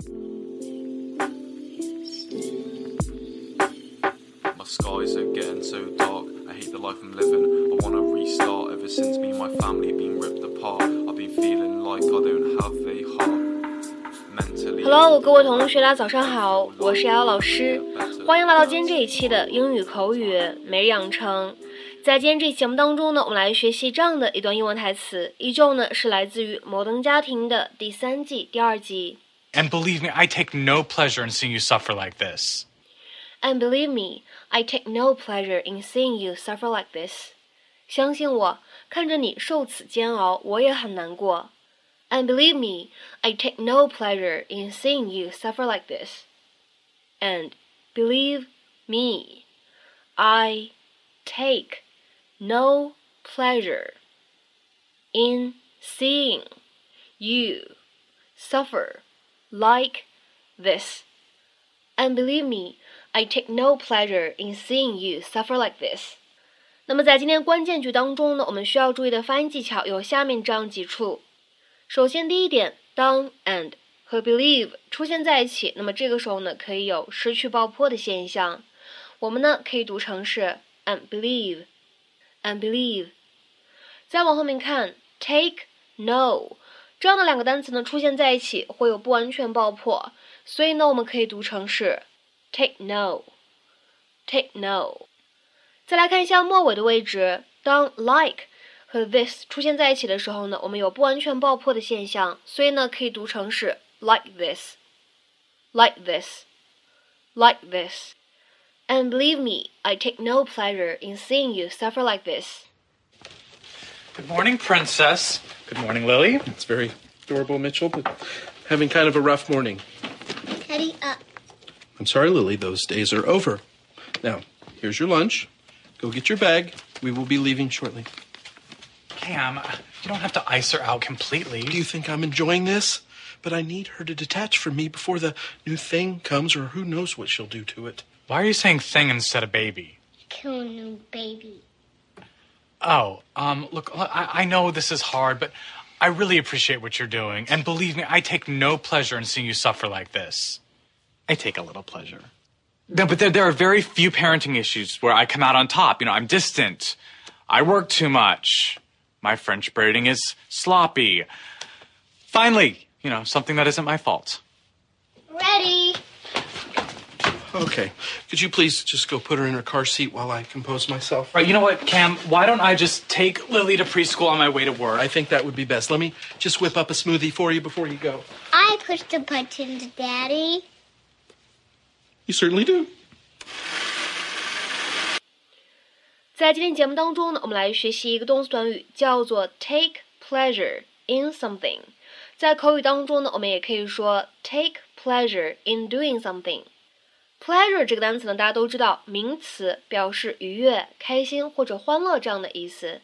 My skies are getting so dark. I hate the life I'm living. I wanna restart. Ever since me and my family been ripped apart, I've been feeling like I don't have a heart. Mentally. Hello，各位同学，大家早上好，我是瑶瑶老师，欢迎来到今天这一期的英语口语每日养成。在今天这期节目当中呢，我们来学习这样的一段英文台词，依旧呢是来自于《摩登家庭》的第三季第二集。And believe me, I take no pleasure in seeing you suffer like this. And believe me, I take no pleasure in seeing you suffer like this. 相信我，看着你受此煎熬，我也很难过。And believe me, I take no pleasure in seeing you suffer like this. And believe me, I take no pleasure in seeing you suffer like this. And believe me, I take no pleasure in seeing you suffer like this. 那么在今天关键句当中呢，我们需要注意的发音技巧有下面这样几处。首先，第一点，当 and 和 believe 出现在一起，那么这个时候呢，可以有失去爆破的现象。我们呢可以读成是 and believe，and believe。再往后面看，take no 这样的两个单词呢出现在一起会有不完全爆破，所以呢我们可以读成是 take no，take no。再来看一下末尾的位置，当 like 和 this 出现在一起的时候呢，我们有不完全爆破的现象，所以呢可以读成是 like this，like this，like this。And believe me, I take no pleasure in seeing you suffer like this. Good morning, Princess. Good morning, Lily. It's very adorable, Mitchell, but having kind of a rough morning. Teddy up. I'm sorry, Lily, those days are over. Now, here's your lunch. Go get your bag. We will be leaving shortly. Cam, you don't have to ice her out completely. Do you think I'm enjoying this? But I need her to detach from me before the new thing comes, or who knows what she'll do to it. Why are you saying thing instead of baby? Kill a new baby. Oh, um, look, I, I know this is hard, but I really appreciate what you're doing. And believe me, I take no pleasure in seeing you suffer like this. I take a little pleasure. No, but there, there are very few parenting issues where I come out on top. You know, I'm distant. I work too much. My French braiding is sloppy. Finally, you know, something that isn't my fault. Ready? Okay. Could you please just go put her in her car seat while I compose myself? Right, you know what, Cam? Why don't I just take Lily to preschool on my way to work? I think that would be best. Let me just whip up a smoothie for you before you go. I push the buttons, Daddy. You certainly do. 在今天节目当中呢，我们来学习一个动词短语，叫做 take pleasure in something。在口语当中呢，我们也可以说 take pleasure in doing something。 Pleasure 这个单词呢，大家都知道，名词表示愉悦、开心或者欢乐这样的意思。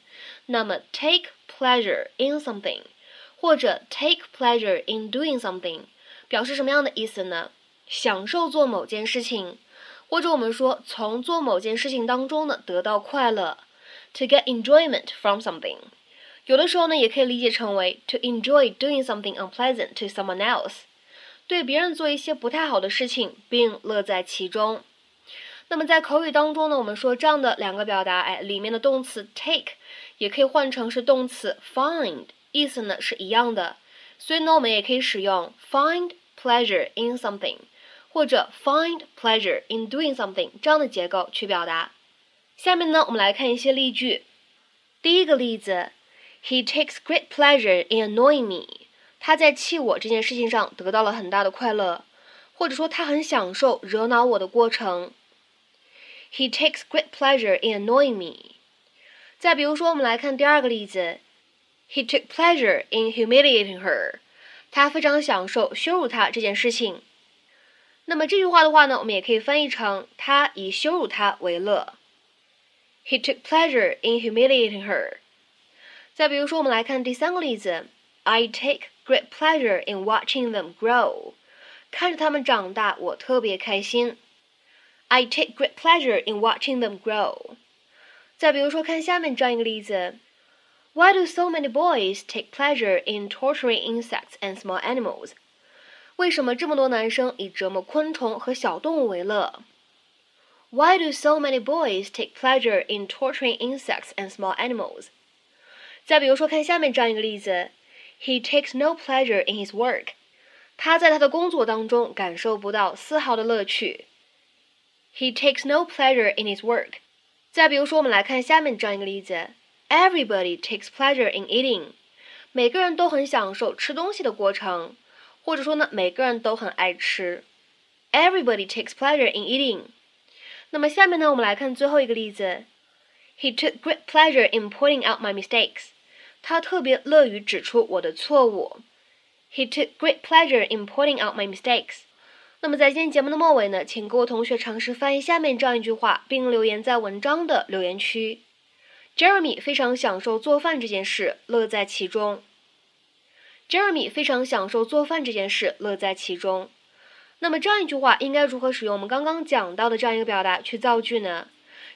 那么 take pleasure in something，或者 take pleasure in doing something，表示什么样的意思呢？享受做某件事情。或者我们说从做某件事情当中呢得到快乐，to get enjoyment from something。有的时候呢也可以理解成为 to enjoy doing something unpleasant to someone else，对别人做一些不太好的事情并乐在其中。那么在口语当中呢，我们说这样的两个表达，哎，里面的动词 take 也可以换成是动词 find，意思呢是一样的。所以呢，我们也可以使用 find pleasure in something。或者 find pleasure in doing something 这样的结构去表达。下面呢，我们来看一些例句。第一个例子，He takes great pleasure in annoying me。他在气我这件事情上得到了很大的快乐，或者说他很享受惹恼我的过程。He takes great pleasure in annoying me。再比如说，我们来看第二个例子，He took pleasure in humiliating her。他非常享受羞辱她这件事情。那么这句话的话呢，我们也可以翻译成他以羞辱她为乐。He took pleasure in humiliating her。再比如说，我们来看第三个例子，I take great pleasure in watching them grow。看着他们长大，我特别开心。I take great pleasure in watching them grow。再比如说，看下面这样一个例子，Why do so many boys take pleasure in torturing insects and small animals？ 为什么这么多男生以折磨昆虫和小动物为乐？Why do so many boys take pleasure in torturing insects and small animals？再比如说，看下面这样一个例子 ：He takes no pleasure in his work。他在他的工作当中感受不到丝毫的乐趣。He takes no pleasure in his work。再比如说，我们来看下面这样一个例子：Everybody takes pleasure in eating。每个人都很享受吃东西的过程。或者说呢，每个人都很爱吃。Everybody takes pleasure in eating。那么下面呢，我们来看最后一个例子。He took great pleasure in pointing out my mistakes。 他特别乐于指出我的错误。He took great pleasure in pointing out my mistakes。那么在今天节目的末尾呢，请各位同学尝试翻译下面这样一句话，并留言在文章的留言区。Jeremy 非常享受做饭这件事，乐在其中。Jeremy 非常享受做饭这件事，乐在其中。那么这样一句话应该如何使用我们刚刚讲到的这样一个表达去造句呢？